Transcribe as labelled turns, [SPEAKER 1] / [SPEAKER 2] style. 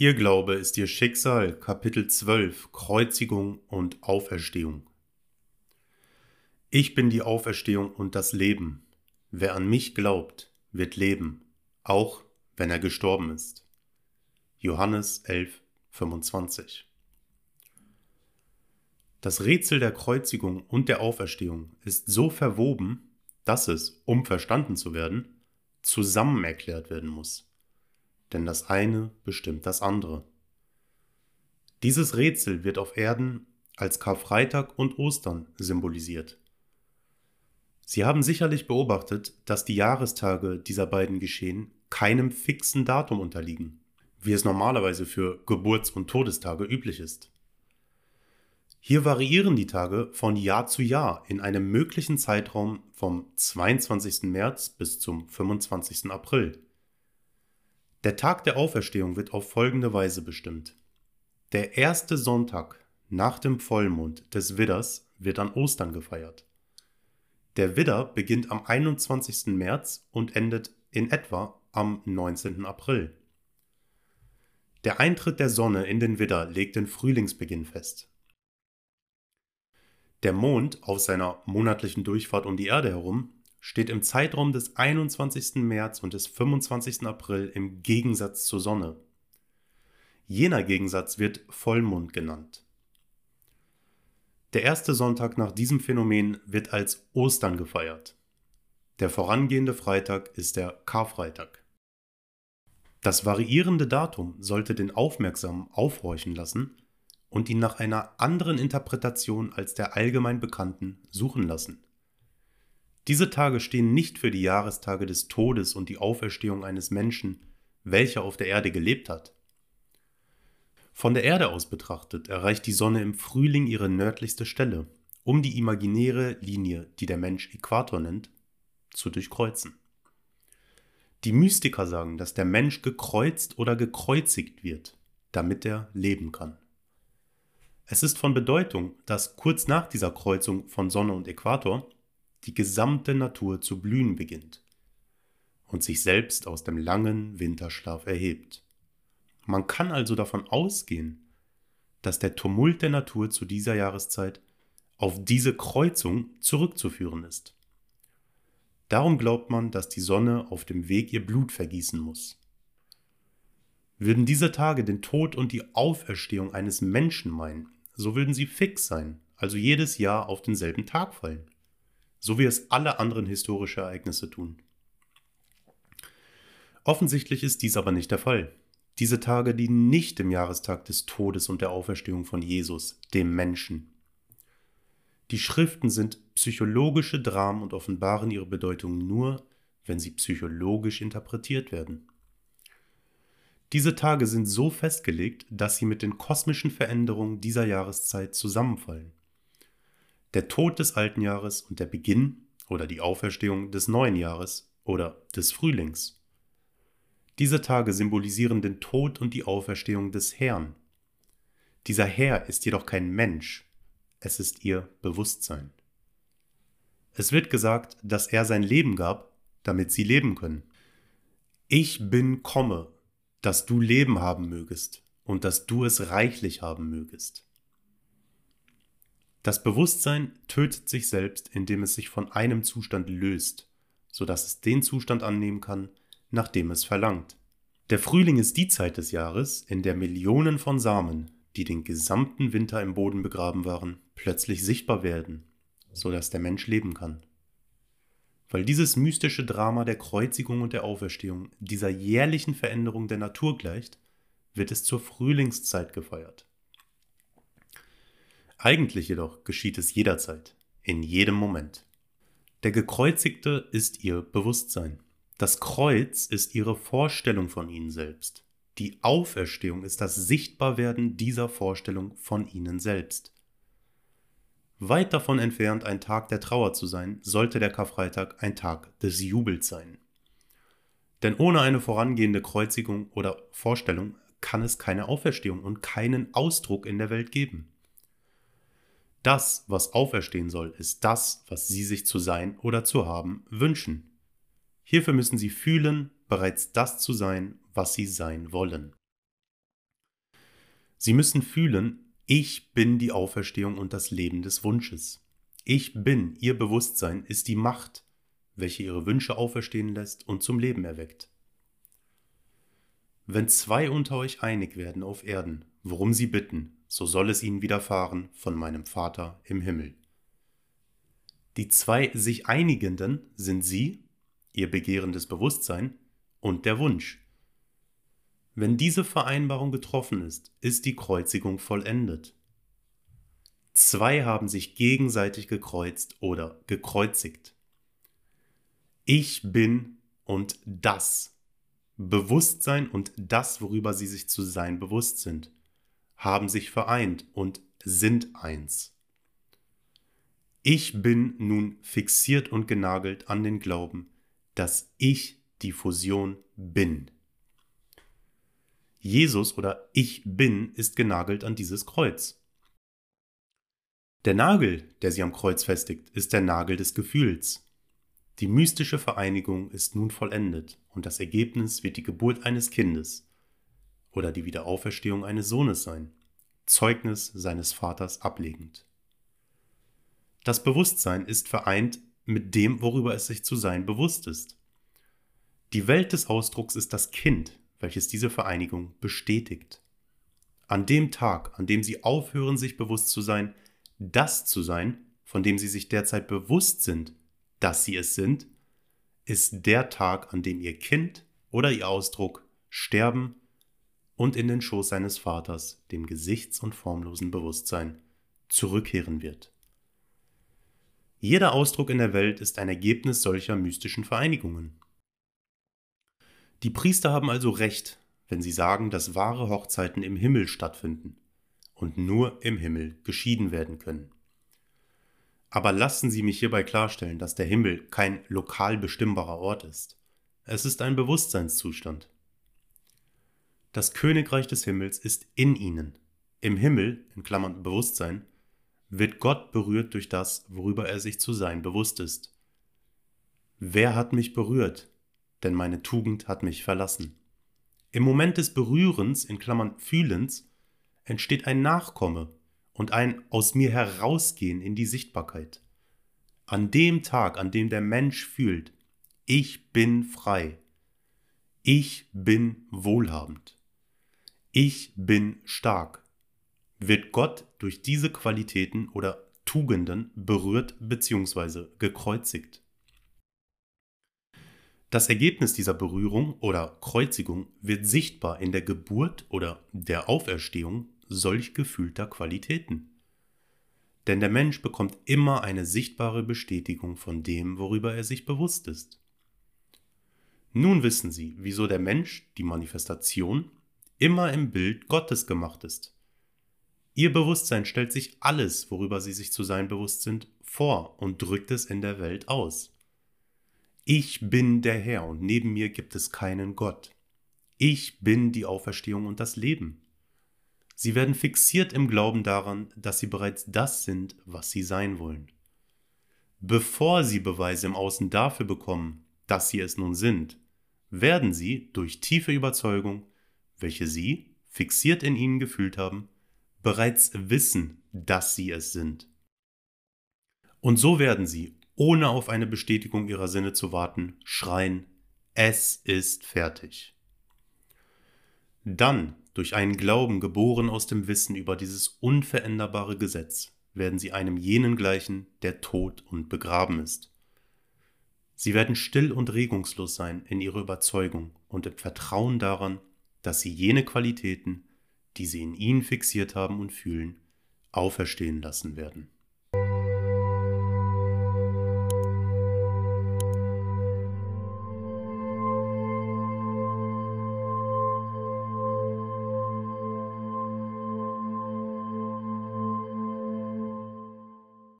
[SPEAKER 1] Ihr Glaube ist ihr Schicksal, Kapitel 12, Kreuzigung und Auferstehung. Ich bin die Auferstehung und das Leben. Wer an mich glaubt, wird leben, auch wenn er gestorben ist. Johannes 11, 25. Das Rätsel der Kreuzigung und der Auferstehung ist so verwoben, dass es, um verstanden zu werden, zusammen erklärt werden muss denn das eine bestimmt das andere. Dieses Rätsel wird auf Erden als Karfreitag und Ostern symbolisiert. Sie haben sicherlich beobachtet, dass die Jahrestage dieser beiden Geschehen keinem fixen Datum unterliegen, wie es normalerweise für Geburts- und Todestage üblich ist. Hier variieren die Tage von Jahr zu Jahr in einem möglichen Zeitraum vom 22. März bis zum 25. April. Der Tag der Auferstehung wird auf folgende Weise bestimmt. Der erste Sonntag nach dem Vollmond des Widders wird an Ostern gefeiert. Der Widder beginnt am 21. März und endet in etwa am 19. April. Der Eintritt der Sonne in den Widder legt den Frühlingsbeginn fest. Der Mond auf seiner monatlichen Durchfahrt um die Erde herum steht im Zeitraum des 21. März und des 25. April im Gegensatz zur Sonne. Jener Gegensatz wird Vollmond genannt. Der erste Sonntag nach diesem Phänomen wird als Ostern gefeiert. Der vorangehende Freitag ist der Karfreitag. Das variierende Datum sollte den Aufmerksamen aufhorchen lassen und ihn nach einer anderen Interpretation als der allgemein bekannten suchen lassen. Diese Tage stehen nicht für die Jahrestage des Todes und die Auferstehung eines Menschen, welcher auf der Erde gelebt hat. Von der Erde aus betrachtet erreicht die Sonne im Frühling ihre nördlichste Stelle, um die imaginäre Linie, die der Mensch Äquator nennt, zu durchkreuzen. Die Mystiker sagen, dass der Mensch gekreuzt oder gekreuzigt wird, damit er leben kann. Es ist von Bedeutung, dass kurz nach dieser Kreuzung von Sonne und Äquator die gesamte Natur zu blühen beginnt und sich selbst aus dem langen Winterschlaf erhebt. Man kann also davon ausgehen, dass der Tumult der Natur zu dieser Jahreszeit auf diese Kreuzung zurückzuführen ist. Darum glaubt man, dass die Sonne auf dem Weg ihr Blut vergießen muss. Würden diese Tage den Tod und die Auferstehung eines Menschen meinen, so würden sie fix sein, also jedes Jahr auf denselben Tag fallen so wie es alle anderen historische Ereignisse tun. Offensichtlich ist dies aber nicht der Fall. Diese Tage dienen nicht dem Jahrestag des Todes und der Auferstehung von Jesus, dem Menschen. Die Schriften sind psychologische Dramen und offenbaren ihre Bedeutung nur, wenn sie psychologisch interpretiert werden. Diese Tage sind so festgelegt, dass sie mit den kosmischen Veränderungen dieser Jahreszeit zusammenfallen der Tod des alten Jahres und der Beginn oder die Auferstehung des neuen Jahres oder des Frühlings. Diese Tage symbolisieren den Tod und die Auferstehung des Herrn. Dieser Herr ist jedoch kein Mensch, es ist ihr Bewusstsein. Es wird gesagt, dass er sein Leben gab, damit sie leben können. Ich bin komme, dass du Leben haben mögest und dass du es reichlich haben mögest. Das Bewusstsein tötet sich selbst, indem es sich von einem Zustand löst, sodass es den Zustand annehmen kann, nach dem es verlangt. Der Frühling ist die Zeit des Jahres, in der Millionen von Samen, die den gesamten Winter im Boden begraben waren, plötzlich sichtbar werden, sodass der Mensch leben kann. Weil dieses mystische Drama der Kreuzigung und der Auferstehung dieser jährlichen Veränderung der Natur gleicht, wird es zur Frühlingszeit gefeiert. Eigentlich jedoch geschieht es jederzeit, in jedem Moment. Der Gekreuzigte ist ihr Bewusstsein. Das Kreuz ist ihre Vorstellung von ihnen selbst. Die Auferstehung ist das Sichtbarwerden dieser Vorstellung von ihnen selbst. Weit davon entfernt, ein Tag der Trauer zu sein, sollte der Karfreitag ein Tag des Jubels sein. Denn ohne eine vorangehende Kreuzigung oder Vorstellung kann es keine Auferstehung und keinen Ausdruck in der Welt geben. Das, was auferstehen soll, ist das, was sie sich zu sein oder zu haben wünschen. Hierfür müssen sie fühlen, bereits das zu sein, was sie sein wollen. Sie müssen fühlen, ich bin die Auferstehung und das Leben des Wunsches. Ich bin, ihr Bewusstsein ist die Macht, welche ihre Wünsche auferstehen lässt und zum Leben erweckt. Wenn zwei unter euch einig werden auf Erden, worum sie bitten, so soll es ihnen widerfahren von meinem Vater im Himmel. Die zwei sich Einigenden sind sie, ihr begehrendes Bewusstsein und der Wunsch. Wenn diese Vereinbarung getroffen ist, ist die Kreuzigung vollendet. Zwei haben sich gegenseitig gekreuzt oder gekreuzigt. Ich bin und das. Bewusstsein und das, worüber sie sich zu sein bewusst sind, haben sich vereint und sind eins. Ich bin nun fixiert und genagelt an den Glauben, dass ich die Fusion bin. Jesus oder ich bin ist genagelt an dieses Kreuz. Der Nagel, der sie am Kreuz festigt, ist der Nagel des Gefühls. Die mystische Vereinigung ist nun vollendet und das Ergebnis wird die Geburt eines Kindes oder die Wiederauferstehung eines Sohnes sein, Zeugnis seines Vaters ablegend. Das Bewusstsein ist vereint mit dem, worüber es sich zu sein bewusst ist. Die Welt des Ausdrucks ist das Kind, welches diese Vereinigung bestätigt. An dem Tag, an dem sie aufhören, sich bewusst zu sein, das zu sein, von dem sie sich derzeit bewusst sind, dass sie es sind, ist der Tag, an dem ihr Kind oder ihr Ausdruck sterben und in den Schoß seines Vaters, dem gesichts- und formlosen Bewusstsein, zurückkehren wird. Jeder Ausdruck in der Welt ist ein Ergebnis solcher mystischen Vereinigungen. Die Priester haben also recht, wenn sie sagen, dass wahre Hochzeiten im Himmel stattfinden und nur im Himmel geschieden werden können. Aber lassen Sie mich hierbei klarstellen, dass der Himmel kein lokal bestimmbarer Ort ist. Es ist ein Bewusstseinszustand. Das Königreich des Himmels ist in ihnen. Im Himmel, in Klammern Bewusstsein, wird Gott berührt durch das, worüber er sich zu sein bewusst ist. Wer hat mich berührt? denn meine Tugend hat mich verlassen. Im Moment des Berührens, in Klammern Fühlens, entsteht ein Nachkomme und ein aus mir herausgehen in die Sichtbarkeit. An dem Tag, an dem der Mensch fühlt, ich bin frei, ich bin wohlhabend, ich bin stark, wird Gott durch diese Qualitäten oder Tugenden berührt bzw. gekreuzigt. Das Ergebnis dieser Berührung oder Kreuzigung wird sichtbar in der Geburt oder der Auferstehung solch gefühlter Qualitäten. Denn der Mensch bekommt immer eine sichtbare Bestätigung von dem, worüber er sich bewusst ist. Nun wissen Sie, wieso der Mensch, die Manifestation, immer im Bild Gottes gemacht ist. Ihr Bewusstsein stellt sich alles, worüber Sie sich zu sein bewusst sind, vor und drückt es in der Welt aus. Ich bin der Herr und neben mir gibt es keinen Gott. Ich bin die Auferstehung und das Leben. Sie werden fixiert im Glauben daran, dass sie bereits das sind, was sie sein wollen. Bevor sie Beweise im Außen dafür bekommen, dass sie es nun sind, werden sie durch tiefe Überzeugung, welche sie, fixiert in ihnen gefühlt haben, bereits wissen, dass sie es sind. Und so werden sie ohne auf eine Bestätigung ihrer Sinne zu warten, schreien, es ist fertig. Dann, durch einen Glauben geboren aus dem Wissen über dieses unveränderbare Gesetz, werden sie einem jenen gleichen, der tot und begraben ist. Sie werden still und regungslos sein in ihrer Überzeugung und im Vertrauen daran, dass sie jene Qualitäten, die sie in ihnen fixiert haben und fühlen, auferstehen lassen werden.